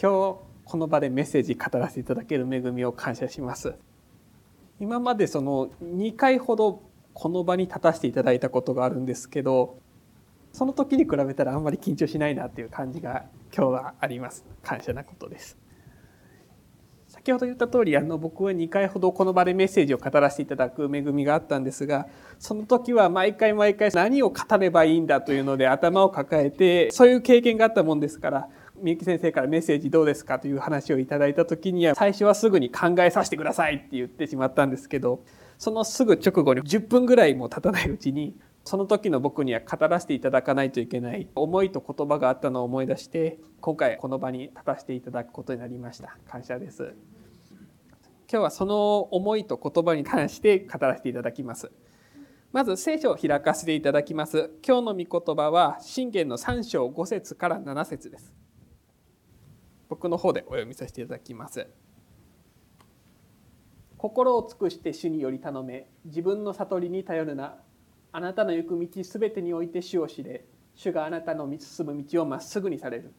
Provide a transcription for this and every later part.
今日この場でメッセージ語らせていただける恵みを感謝します。今までその2回ほどこの場に立たせていただいたことがあるんですけどその時に比べたらあんまり緊張しないなっていう感じが今日はあります。感謝なことです。先ほど言った通りあの僕は2回ほどこの場でメッセージを語らせていただく恵みがあったんですがその時は毎回毎回何を語ればいいんだというので頭を抱えてそういう経験があったもんですからみゆき先生からメッセージどうですかという話をいただいた時には最初はすぐに考えさせてくださいって言ってしまったんですけどそのすぐ直後に10分ぐらいも経たないうちにその時の僕には語らせていただかないといけない思いと言葉があったのを思い出して今回この場に立たせていただくことになりました。感謝です。今日はその思いと言葉に関して語らせていただきます。まず聖書を開かせていただきます。今日の御言葉は信玄の3章5節から7節です。僕の方でお読みさせていただきます。心を尽くして主により頼め。自分の悟りに頼るな。あなたの行く道すべてにおいて主を知れ。主があなたの進む道をまっすぐにされる。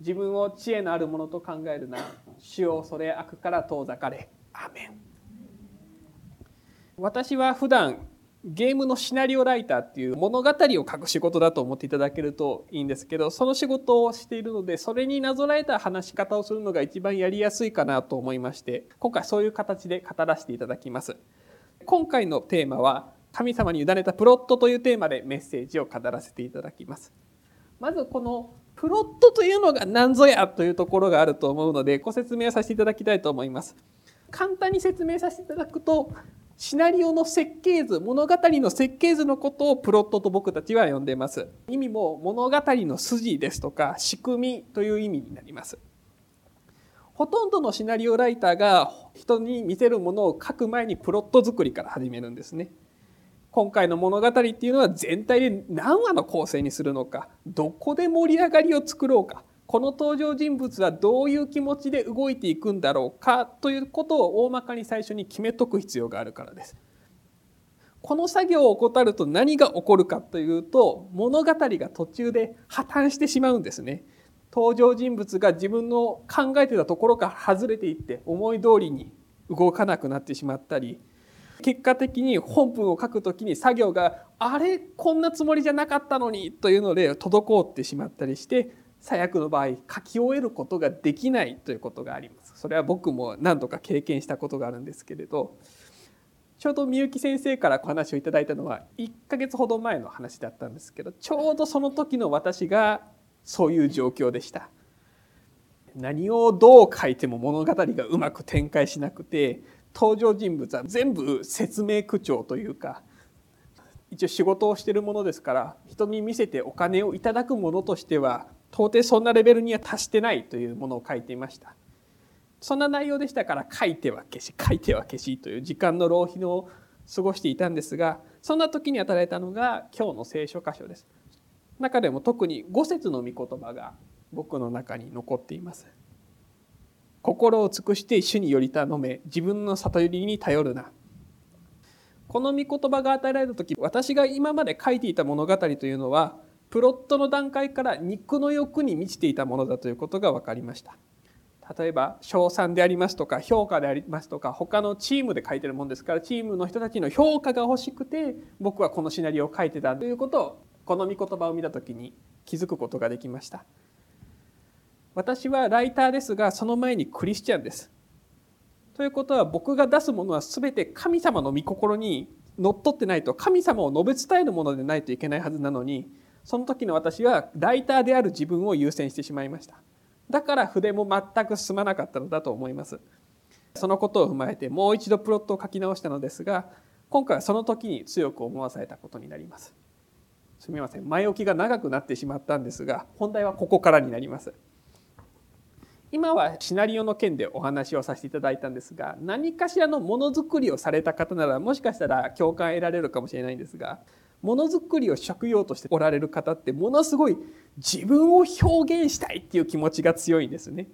自分を知恵のあるものと考えるな。主をそれ悪から遠ざかれ。アメン。私は普段ゲームのシナリオライターっていう物語を書く仕事だと思っていただけるといいんですけどその仕事をしているのでそれになぞらえた話し方をするのが一番やりやすいかなと思いまして今回そういう形で語らせていただきます今回のテーマは神様に委ねたプロットというテーマでメッセージを語らせていただきますまずこのプロットというのが何ぞやというところがあると思うのでご説明をさせていただきたいと思います簡単に説明させていただくとシナリオの設計図物語の設計図のことをプロットと僕たちは呼んでいます。意味も物語の筋ですとか仕組みという意味になります。ほとんどのシナリオライターが人に見せるものを書く前にプロット作りから始めるんですね。今回の物語っていうのは全体で何話の構成にするのかどこで盛り上がりを作ろうかこの登場人物はどういう気持ちで動いていくんだろうかということを大まかに最初に決めとく必要があるからです。この作業を怠ると何が起こるかというと物語が途中で破綻してしまうんですね。登場人物が自分の考えてたところから外れていって思い通りに動かなくなってしまったり結果的に本文を書く時に作業があれ？こんなつもりじゃなかったのにというので滞ってしまったりして最悪の場合書き終えることができないということがあります。それは僕も何度か経験したことがあるんですけれど。ちょうどみゆき先生からお話をいただいたのは1ヶ月ほど前の話だったんですけどちょうどその時の私がそういう状況でした。何をどう書いても物語がうまく展開しなくて登場人物は全部説明口調というか一応仕事をしているものですから人に見せてお金をいただくものとしては到底そんなレベルには達してないというものを書いていました。そんな内容でしたから書いては消し書いては消しという時間の浪費を過ごしていたんですがそんな時に与えたのが今日の聖書箇所です。中でも特に5節の御言葉が僕の中に残っています。心を尽くして主により頼め自分の悟りに頼るな。この御言葉が与えられた時私が今まで書いていた物語というのはプロットの段階から肉の欲に満ちていたものだということが分かりました。例えば賞賛でありますとか評価でありますとか他のチームで書いてるもんですからチームの人たちの評価が欲しくて僕はこのシナリオを書いてたということをこの御言葉を見た時に気づくことができました。私はライターですがその前にクリスチャンです。ということは僕が出すものは全て神様の御心にのっとってないと神様を述べ伝えるものでないといけないはずなのにその時の私はライターである自分を優先してしまいました。だから筆も全く進まなかったのだと思います。そのことを踏まえてもう一度プロットを書き直したのですが今回はその時に強く思わされたことになります。すみません。前置きが長くなってしまったんですが本題はここからになります。今はシナリオの件でお話をさせていただいたんですが何かしらのものづくりをされた方ならもしかしたら共感得られるかもしれないんですがものづくりを職業としておられる方ってものすごい自分を表現したいっていう気持ちが強いんですね。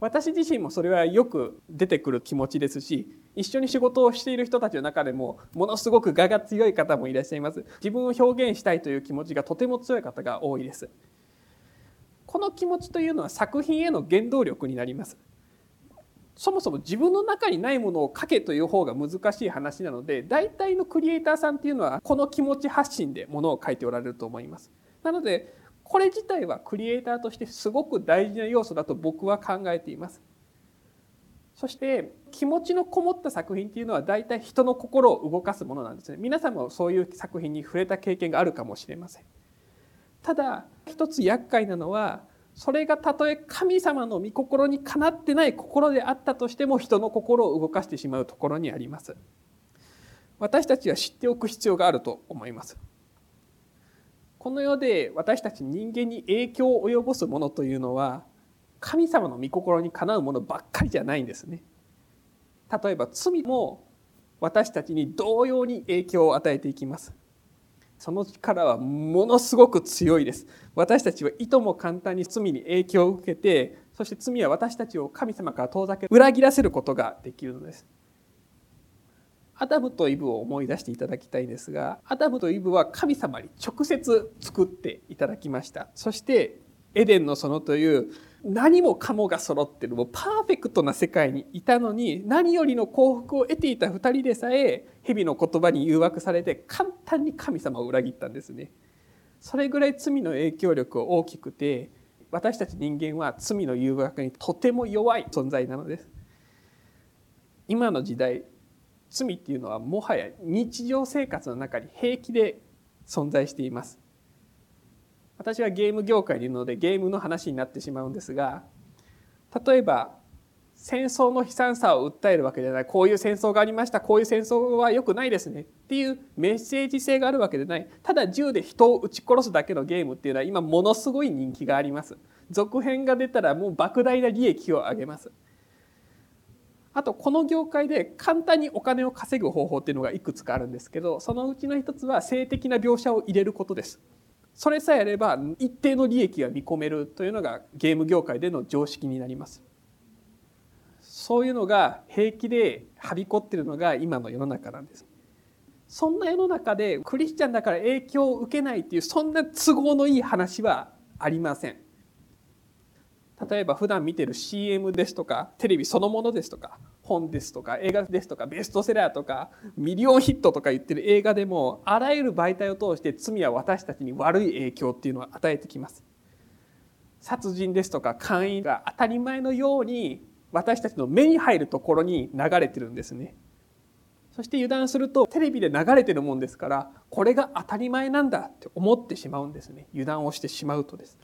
私自身もそれはよく出てくる気持ちですし一緒に仕事をしている人たちの中でもものすごく我が強い方もいらっしゃいます自分を表現したいという気持ちがとても強い方が多いですこの気持ちというのは作品への原動力になります。そもそも自分の中にないものを書けという方が難しい話なので大体のクリエイターさんっていうのはこの気持ち発信でものを書いておられると思います。なのでこれ自体はクリエイターとしてすごく大事な要素だと僕は考えています。そして気持ちのこもった作品っていうのは大体人の心を動かすものなんですね。皆さんもそういう作品に触れた経験があるかもしれません。ただ一つ厄介なのはそれがたとえ神様の御心にかなってない心であったとしても人の心を動かしてしまうところにあります私たちは知っておく必要があると思いますこの世で私たち人間に影響を及ぼすものというのは神様の御心にかなうものばっかりじゃないんですね。例えば罪も私たちに同様に影響を与えていきます。その力はものすごく強いです。私たちはいとも簡単に罪に影響を受けて、そして罪は私たちを神様から遠ざけ、裏切らせることができるのです。アダムとイブを思い出していただきたいんですが、アダムとイブは神様に直接作っていただきました。そして、エデンの園という何もかもが揃ってるもうパーフェクトな世界にいたのに何よりの幸福を得ていた2人でさえ蛇の言葉に誘惑されて簡単に神様を裏切ったんですね。それぐらい罪の影響力が大きくて私たち人間は罪の誘惑にとても弱い存在なのです。今の時代罪っていうのはもはや日常生活の中に平気で存在しています。私はゲーム業界にいるのでゲームの話になってしまうんですが例えば戦争の悲惨さを訴えるわけじゃない。こういう戦争がありました。こういう戦争は良くないですね。っていうメッセージ性があるわけでない。ただ銃で人を撃ち殺すだけのゲームっていうのは今ものすごい人気があります。続編が出たらもう莫大な利益を上げます。あとこの業界で簡単にお金を稼ぐ方法っていうのがいくつかあるんですけどそのうちの一つは性的な描写を入れることです。それさえあれば一定の利益が見込めるというのがゲーム業界での常識になります。そういうのが平気ではびこってるのが今の世の中なんです。そんな世の中でクリスチャンだから影響を受けないっていうそんな都合のいい話はありません。例えば普段見てる CM ですとかテレビそのものですとか本ですとか映画ですとかベストセラーとかミリオンヒットとか言ってる映画でもあらゆる媒体を通して罪は私たちに悪い影響っていうのを与えてきます。殺人ですとか姦淫が当たり前のように私たちの目に入るところに流れてるんですね。そして油断するとテレビで流れてるもんですからこれが当たり前なんだって思ってしまうんですね。油断をしてしまうとです。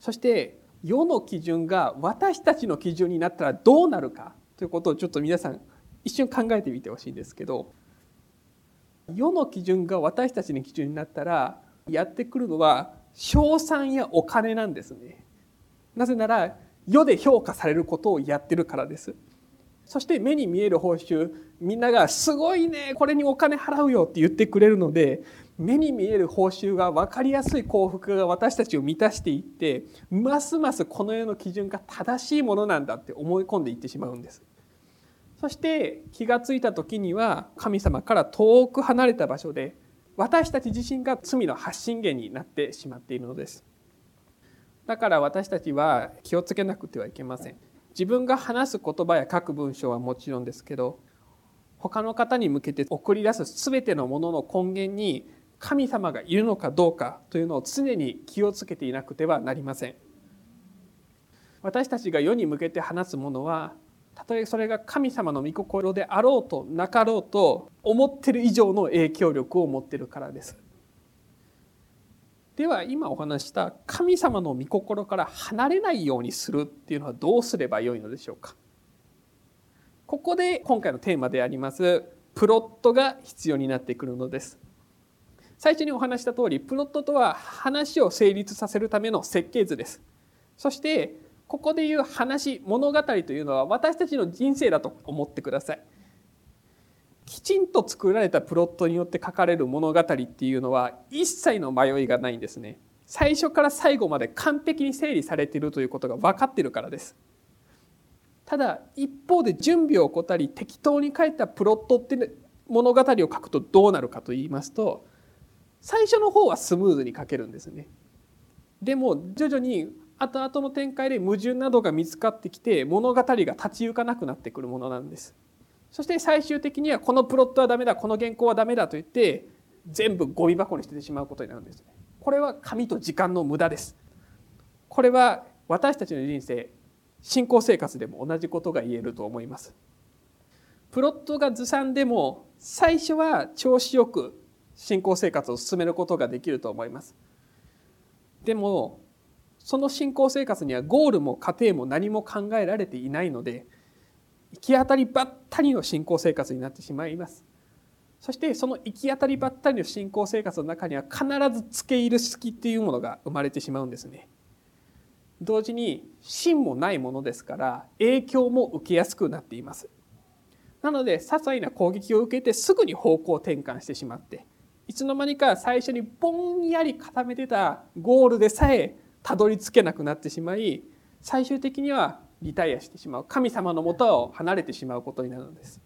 そして世の基準が私たちの基準になったらどうなるか。ということをちょっと皆さん一瞬考えてみてほしいんですけど世の基準が私たちの基準になったらやってくるのは賞賛やお金なんですね。なぜなら世で評価されることをやってるからです。そして目に見える報酬みんなが「すごいねこれにお金払うよ」って言ってくれるので目に見える報酬が分かりやすい幸福が私たちを満たしていってますますこの世の基準が正しいものなんだって思い込んでいってしまうんです。そして気がついた時には神様から遠く離れた場所で私たち自身が罪の発信源になってしまっているのです。だから私たちは気をつけなくてはいけません。自分が話す言葉や書く文章はもちろんですけど他の方に向けて送り出す全てのものの根源に神様がいるのかどうかというのを常に気をつけていなくてはなりません。私たちが世に向けて話すものはたとえそれが神様の御心であろうとなかろうと思ってる以上の影響力を持ってるからです。では今お話した神様の御心から離れないようにするっていうのはどうすればよいのでしょうかここで今回のテーマでありますプロットが必要になってくるのです。最初にお話した通りプロットとは話を成立させるための設計図です。そしてここでいう話物語というのは私たちの人生だと思ってください。きちんと作られたプロットによって書かれる物語っていうのは一切の迷いがないんですね。最初から最後まで完璧に整理されているということが分かってるからです。ただ一方で準備を怠り適当に書いたプロットって物語を書くとどうなるかと言いますと最初の方はスムーズに書けるんですね。でも徐々に後々の展開で矛盾などが見つかってきて物語が立ち行かなくなってくるものなんです。そして最終的にはこのプロットはダメだこの原稿はダメだと言って全部ゴミ箱に捨ててしまうことになるんです。これは紙と時間の無駄です。これは私たちの人生信仰生活でも同じことが言えると思います。プロットがずさんでも最初は調子よく信仰生活を進めることができると思います。でもその信仰生活にはゴールも過程も何も考えられていないので行き当たりばったりの信仰生活になってしまいます。そしてその行き当たりばったりの信仰生活の中には必ず付け入る隙っていうものが生まれてしまうんですね。同時に芯もないものですから影響も受けやすくなっています。なので些細な攻撃を受けてすぐに方向転換してしまっていつの間にか最初にぼんやり固めてたゴールでさえたどり着けなくなってしまい最終的にはリタイアしてしまう神様のもとを離れてしまうことになるのです。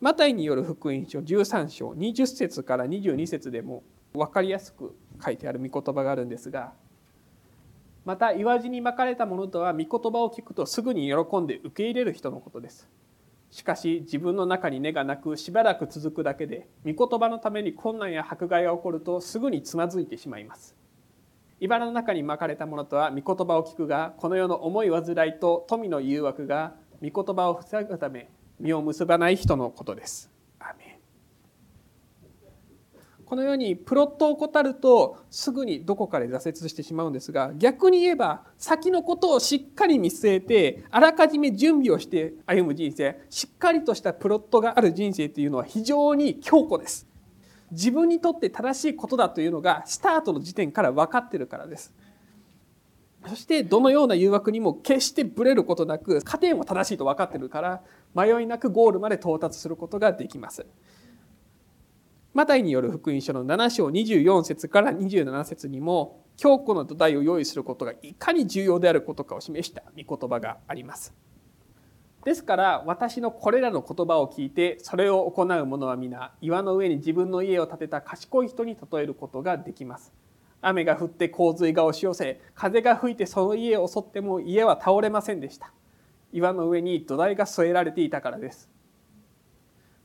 マタイによる福音書13章20節から22節でも分かりやすく書いてある御言葉があるんですがまた岩地にまかれたものとは御言葉を聞くとすぐに喜んで受け入れる人のことです。しかし自分の中に根がなくしばらく続くだけで御言葉のために困難や迫害が起こるとすぐにつまずいてしまいます。茨の中にまかれたものとは御言葉を聞くがこの世の重い煩いと富の誘惑が御言葉を塞ぐため実を結ばない人のことです。このようにプロットを怠るとすぐにどこかで挫折してしまうんですが逆に言えば先のことをしっかり見据えてあらかじめ準備をして歩む人生しっかりとしたプロットがある人生というのは非常に強固です。自分にとって正しいことだというのがスタートの時点から分かってるからです。そしてどのような誘惑にも決してブレることなく過程も正しいと分かってるから迷いなくゴールまで到達することができます。マタイによる福音書の7章24節から27節にも強固な土台を用意することがいかに重要であることかを示した御言葉があります。ですから私のこれらの言葉を聞いてそれを行う者は皆岩の上に自分の家を建てた賢い人に例えることができます。雨が降って洪水が押し寄せ風が吹いてその家を襲っても家は倒れませんでした。岩の上に土台が添えられていたからです。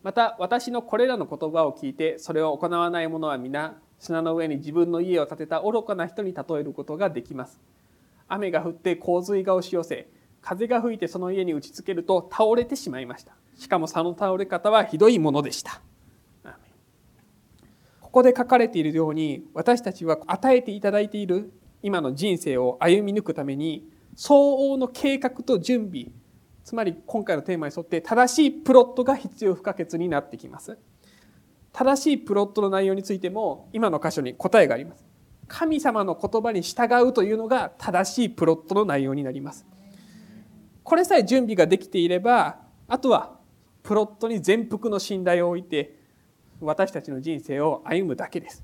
また私のこれらの言葉を聞いてそれを行わない者は皆砂の上に自分の家を建てた愚かな人に例えることができます。雨が降って洪水が押し寄せ風が吹いてその家に打ちつけると倒れてしまいました。しかもその倒れ方はひどいものでした。ここで書かれているように私たちは与えていただいている今の人生を歩み抜くために相応の計画と準備つまり今回のテーマに沿って正しいプロットが必要不可欠になってきます。正しいプロットの内容についても今の箇所に答えがあります。神様の言葉に従うというのが正しいプロットの内容になります。これさえ準備ができていればあとはプロットに全幅の信頼を置いて私たちの人生を歩むだけです。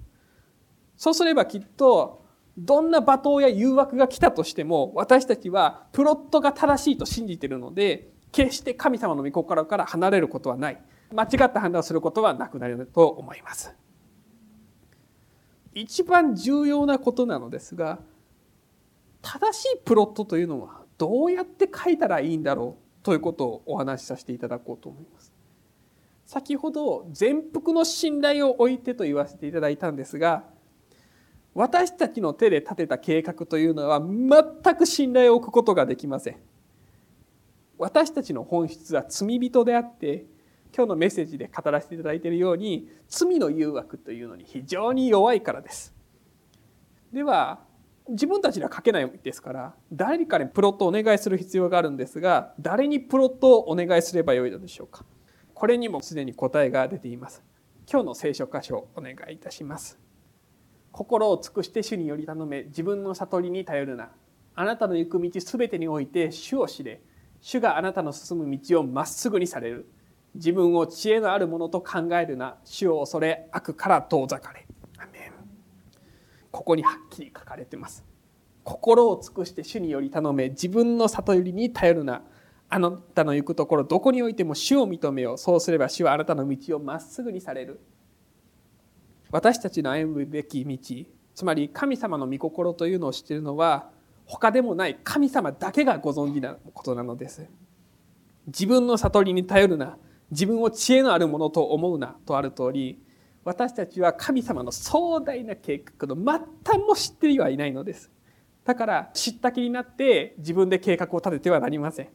そうすればきっとどんな罵倒や誘惑が来たとしても私たちはプロットが正しいと信じているので決して神様の御心から離れることはない。間違った判断をすることはなくなると思います。一番重要なことなのですが正しいプロットというのはどうやって書いたらいいんだろうということをお話しさせていただこうと思います。先ほど全幅の信頼を置いてと言わせていただいたんですが私たちの手で立てた計画というのは全く信頼を置くことができません。私たちの本質は罪人であって今日のメッセージで語らせていただいているように罪の誘惑というのに非常に弱いからです。では自分たちでは書けないですから誰かにプロットをお願いする必要があるんですが誰にプロットをお願いすればよいのでしょうか。これにもすでに答えが出ています。今日の聖書箇所をお願いいたします。心を尽くして主により頼め自分の悟りに頼るな。あなたの行く道すべてにおいて主を知れ。主があなたの進む道をまっすぐにされる。自分を知恵のあるものと考えるな。主を恐れ悪から遠ざかれ。ここにはっきり書かれてます。心を尽くして主により頼め。自分の悟りに頼るな。あなたの行くところどこにおいても主を認めよう。そうすれば主はあなたの道をまっすぐにされる。私たちの歩むべき道つまり神様の御心というのを知っているのは他でもない神様だけがご存知なことなのです。自分の悟りに頼るな。自分を知恵のあるものと思うなとある通り私たちは神様の壮大な計画の末端も知ってはいないのです。だから知った気になって自分で計画を立ててはなりません。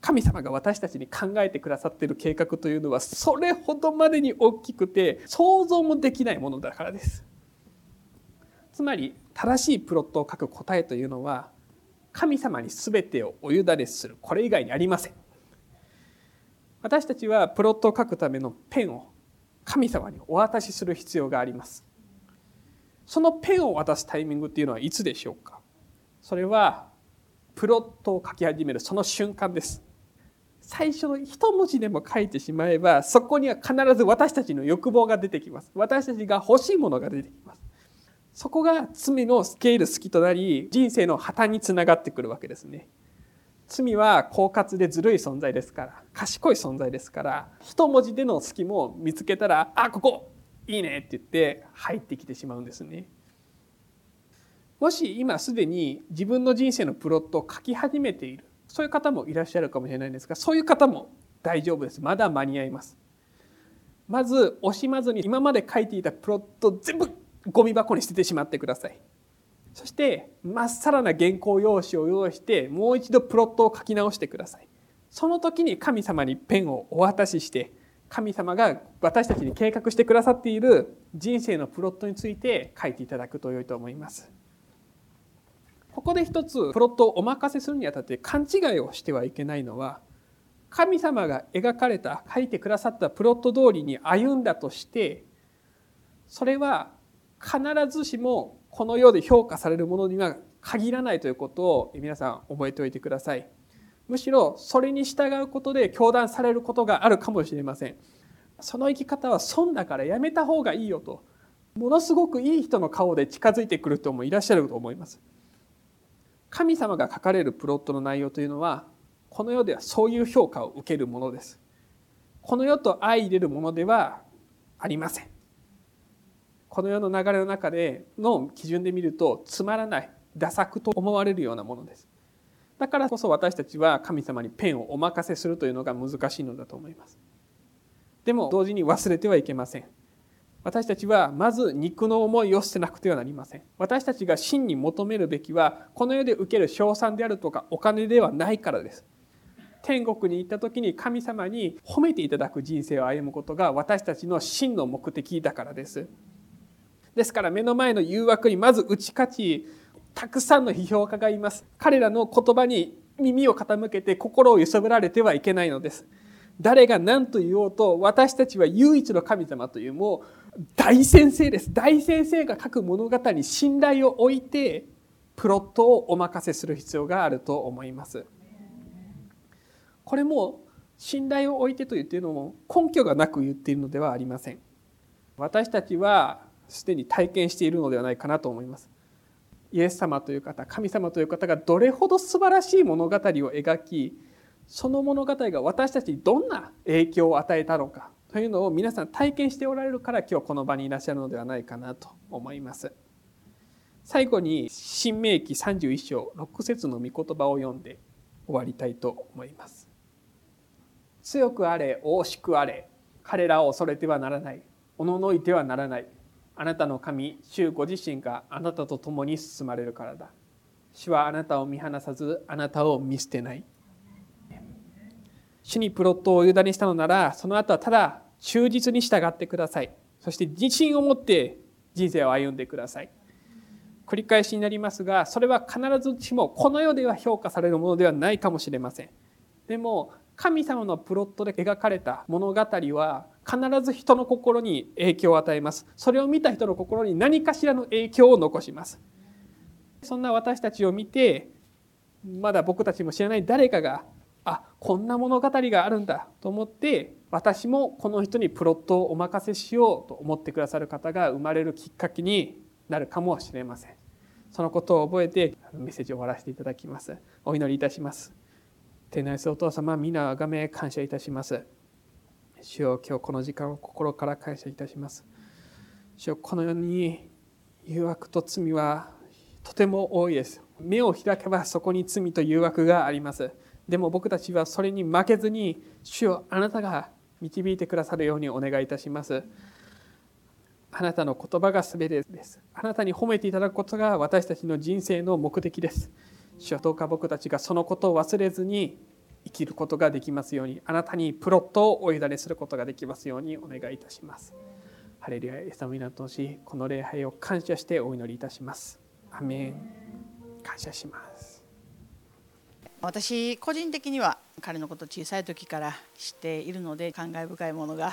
神様が私たちに考えてくださっている計画というのはそれほどまでに大きくて想像もできないものだからです。つまり正しいプロットを書く答えというのは神様に全てをお委ねする。これ以外にありません。私たちはプロットを書くためのペンを神様にお渡しする必要があります。そのペンを渡すタイミングっていうのはいつでしょうか？それはプロットを書き始めるその瞬間です。最初の一文字でも書いてしまえばそこには必ず私たちの欲望が出てきます。私たちが欲しいものが出てきます。そこが罪のスケール好きとなり人生の破綻につながってくるわけですね。罪は狡猾でずるい存在ですから賢い存在ですから一文字での隙も見つけたら「あここいいね」って言って入ってきてしまうんですね。もし今すでに自分の人生のプロットを書き始めているそういう方もいらっしゃるかもしれないんですがそういう方も大丈夫です。まだ間に合います。まず惜しまずに今まで書いていたプロット全部ゴミ箱に捨ててしまってください。そしてまっさらな原稿用紙を用意してもう一度プロットを書き直してください。その時に神様にペンをお渡しして神様が私たちに計画してくださっている人生のプロットについて書いていただくと良いと思います。ここで一つプロットをお任せするにあたって勘違いをしてはいけないのは神様が描かれた書いてくださったプロット通りに歩んだとしてそれは必ずしもこの世で評価されるものには限らないということを皆さん覚えておいてください。むしろそれに従うことで教団されることがあるかもしれません。その生き方は損だからやめた方がいいよとものすごくいい人の顔で近づいてくる人もいらっしゃると思います。神様が書かれるプロットの内容というのはこの世ではそういう評価を受けるものです。この世と相入れるものではありません。この世の流れの中での基準で見るとつまらないダ作と思われるようなものです。だからこそ私たちは神様にペンをお任せするというのが難しいのだと思います。でも同時に忘れてはいけません。私たちはまず肉の思いを捨てなくてはなりません私たちが真に求めるべきはこの世で受ける賞賛であるとかお金ではないからです天国に行った時に神様に褒めていただく人生を歩むことが私たちの真の目的だからですですから目の前の誘惑にまず打ち勝ちたくさんの批評家がいます。彼らの言葉に耳を傾けて心を揺さぶられてはいけないのです。誰が何と言おうと私たちは唯一の神様というもう大先生です。大先生が書く物語に信頼を置いてプロットをお任せする必要があると思います。これも信頼を置いてと言っているのも根拠がなく言っているのではありません。私たちはすでに体験しているのではないかなと思いますイエス様という方神様という方がどれほど素晴らしい物語を描きその物語が私たちにどんな影響を与えたのかというのを皆さん体験しておられるから今日この場にいらっしゃるのではないかなと思います。最後に新明記31章6節の御言葉を読んで終わりたいと思います。強くあれ、大しくあれ、彼らを恐れてはならない、おののいてはならない。あなたの神、主ご自身があなたと共に進まれるからだ。主はあなたを見放さず、あなたを見捨てない。主にプロットを委ねしたのなら、その後はただ忠実に従ってください。そして自信を持って人生を歩んでください。繰り返しになりますが、それは必ずしもこの世では評価されるものではないかもしれません。でも、神様のプロットで描かれた物語は必ず人の心に影響を与えます。それを見た人の心に何かしらの影響を残します。そんな私たちを見て、まだ僕たちも知らない誰かがあこんな物語があるんだと思って私もこの人にプロットをお任せしようと思ってくださる方が生まれるきっかけになるかもしれませんそのことを覚えてメッセージを終わらせていただきますお祈りいたします天内お父様皆あがめ感謝いたします主よ今日この時間を心から感謝いたします。主よこのように誘惑と罪はとても多いです。目を開けばそこに罪と誘惑があります。でも僕たちはそれに負けずに主よあなたが導いてくださるようにお願いいたします。あなたの言葉が全てです。あなたに褒めていただくことが私たちの人生の目的です。主よどうか僕たちがそのことを忘れずに生きることができますようにあなたにプロットをお委ねすることができますようにお願いいたします。ハレルヤイエス様になってほしいこの礼拝を感謝してお祈りいたします。アメン。感謝します。私個人的には彼のこと小さい時から知っているので感慨深いものが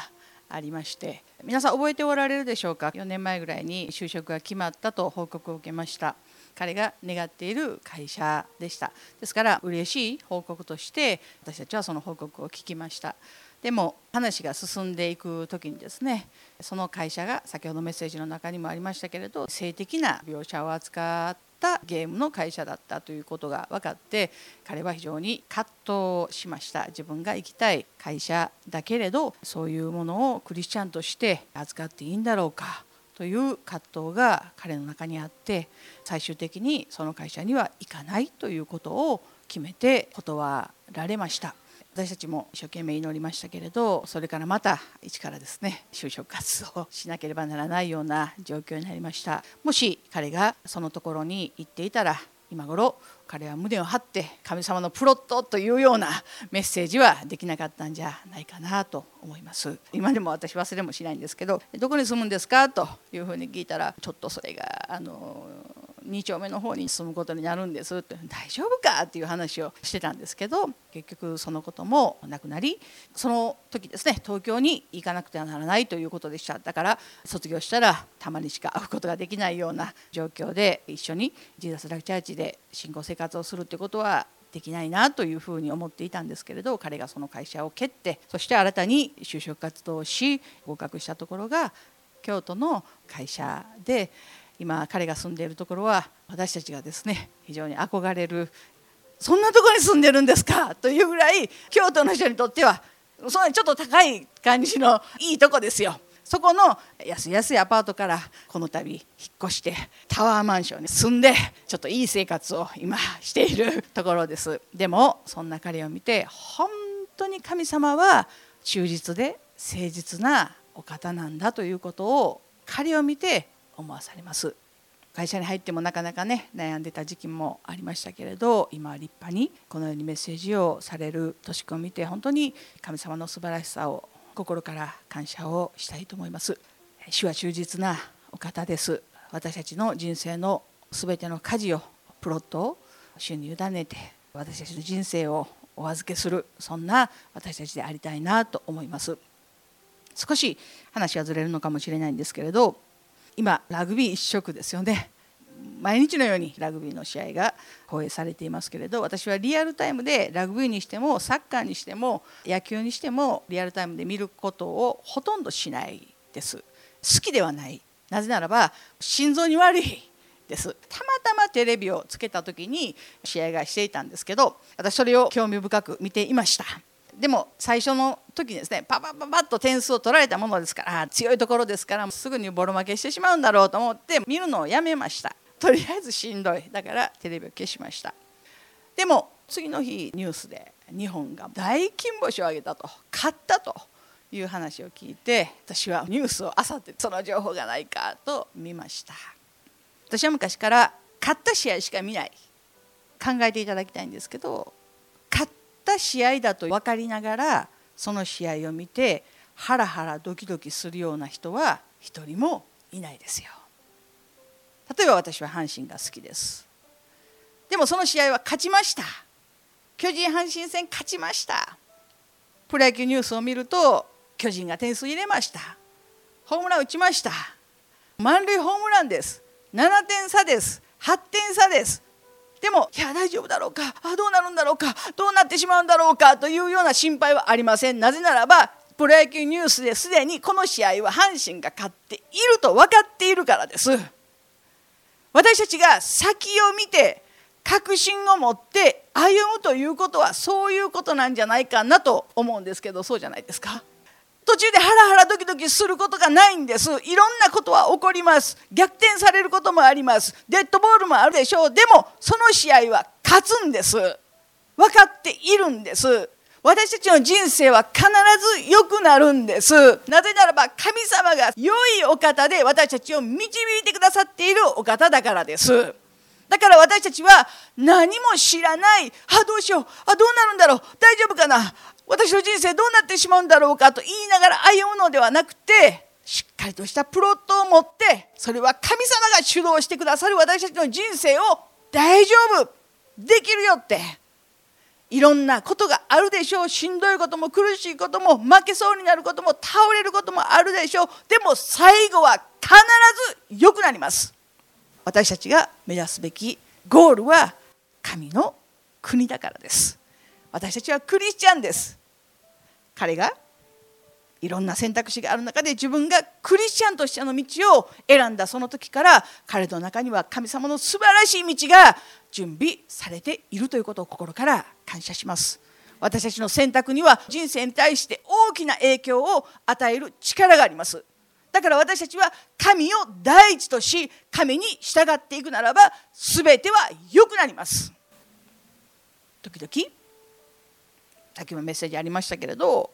ありまして皆さん覚えておられるでしょうか？4年前ぐらいに就職が決まったと報告を受けました。彼が願っている会社でした。ですから嬉しい報告として私たちはその報告を聞きました。でも話が進んでいく時にですねその会社が先ほどメッセージの中にもありましたけれど性的な描写を扱ったゲームの会社だったということが分かって彼は非常に葛藤しました。自分が行きたい会社だけれどそういうものをクリスチャンとして扱っていいんだろうか。という葛藤が彼の中にあって最終的にその会社には行かないということを決めて断られました。私たちも一生懸命祈りましたけれどそれからまた一からですね就職活動をしなければならないような状況になりましたもし彼がそのところに行っていたら今頃彼は胸を張って神様のプロットというようなメッセージはできなかったんじゃないかなと思います。今でも私忘れもしないんですけどどこに住むんですか？というふうに聞いたらちょっとそれがあの2丁目の方に住むことになるんですって。大丈夫かっていう話をしてたんですけど結局そのこともなくなりその時ですね東京に行かなくてはならないということでした。だから卒業したらたまにしか会うことができないような状況で一緒にジーザス・ラクチャーチで信仰生活をするってことはできないなというふうに思っていたんですけれど彼がその会社を蹴ってそして新たに就職活動をし合格したところが京都の会社で今彼が住んでいるところは私たちがですね非常に憧れるそんなとこに住んでるんですか？というぐらい京都の人にとってはそんなにちょっと高い感じのいいとこですよ。そこの安安いアパートからこの度引っ越してタワーマンションに住んでちょっといい生活を今しているところですでもそんな彼を見て本当に神様は忠実で誠実なお方なんだということを彼を見て思わされます。会社に入ってもなかなかね悩んでた時期もありましたけれど今は立派にこのようにメッセージをされるとしくを見て本当に神様の素晴らしさを心から感謝をしたいと思います。主は忠実なお方です。私たちの人生の全ての舵をプロットを主に委ねて私たちの人生をお預けするそんな私たちでありたいなと思います。少し話はずれるのかもしれないんですけれど今ラグビー一色ですよね。毎日のようにラグビーの試合が放映されていますけれど私はリアルタイムでラグビーにしてもサッカーにしても野球にしてもリアルタイムで見ることをほとんどしないです。好きではない。なぜならば心臓に悪いです。たまたまテレビをつけた時に試合がしていたんですけど私それを興味深く見ていました。でも最初の時にですねパパパパッと点数を取られたものですから強いところですからすぐにボロ負けしてしまうんだろうと思って見るのをやめました。とりあえずしんどい。だからテレビを消しました。でも次の日ニュースで日本が大金星を挙げたと勝ったという話を聞いて私はニュースをあさってその情報がないかと見ました。私は昔から勝った試合しか見ない。考えていただきたいんですけどった試合だと分かりながらその試合を見てハラハラドキドキするような人は一人もいないですよ。例えば私は阪神が好きです。でもその試合は勝ちました。巨人阪神戦勝ちました。プロ野球ニュースを見ると巨人が点数入れました。ホームラン打ちました。満塁ホームランです。7点差です。8点差です。でもいや大丈夫だろうか？あどうなるんだろうか？どうなってしまうんだろうか？というような心配はありません。なぜならばプロ野球ニュースですでにこの試合は阪神が勝っていると分かっているからです。私たちが先を見て確信を持って歩むということはそういうことなんじゃないかなと思うんですけどそうじゃないですか？途中でハラハラドキドキすることがないんです。いろんなことは起こります。逆転されることもあります。デッドボールもあるでしょう。でもその試合は勝つんです。分かっているんです。私たちの人生は必ず良くなるんです。なぜならば神様が良いお方で私たちを導いてくださっているお方だからです。だから私たちは何も知らない。あどうしよう。あどうなるんだろう。大丈夫かな。私の人生どうなってしまうんだろうかと言いながら歩むのではなくてしっかりとしたプロットを持ってそれは神様が主導してくださる私たちの人生を大丈夫できるよっていろんなことがあるでしょう。しんどいことも苦しいことも負けそうになることも倒れることもあるでしょう。でも最後は必ず良くなります。私たちが目指すべきゴールは神の国だからです。私たちはクリスチャンです。彼がいろんな選択肢がある中で自分がクリスチャンとしての道を選んだその時から彼の中には神様の素晴らしい道が準備されているということを心から感謝します。私たちの選択には人生に対して大きな影響を与える力があります。だから私たちは神を第一とし神に従っていくならば全ては良くなります。時々さっきもメッセージありましたけれど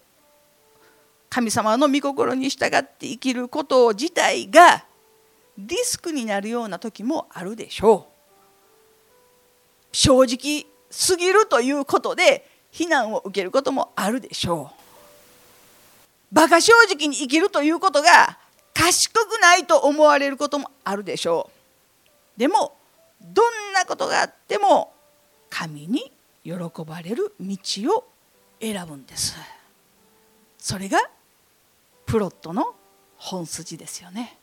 神様の御心に従って生きること自体がリスクになるような時もあるでしょう。正直すぎるということで非難を受けることもあるでしょう。馬鹿正直に生きるということが賢くないと思われることもあるでしょう。でもどんなことがあっても神に喜ばれる道を選ぶんです。それがプロットの本筋ですよね。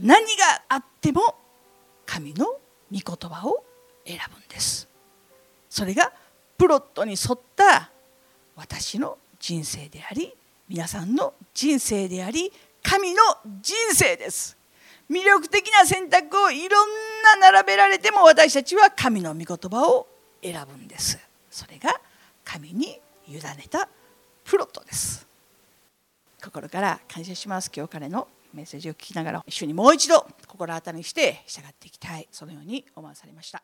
何があっても神の御言葉を選ぶんです。それがプロットに沿った私の人生であり皆さんの人生であり神の人生です。魅力的な選択をいろんな並べられても私たちは神の御言葉を選ぶんです。それが神に委ねたプロットです。心から感謝します。今日彼のメッセージを聞きながら一緒にもう一度心当たりにして従っていきたい。そのように思わされました。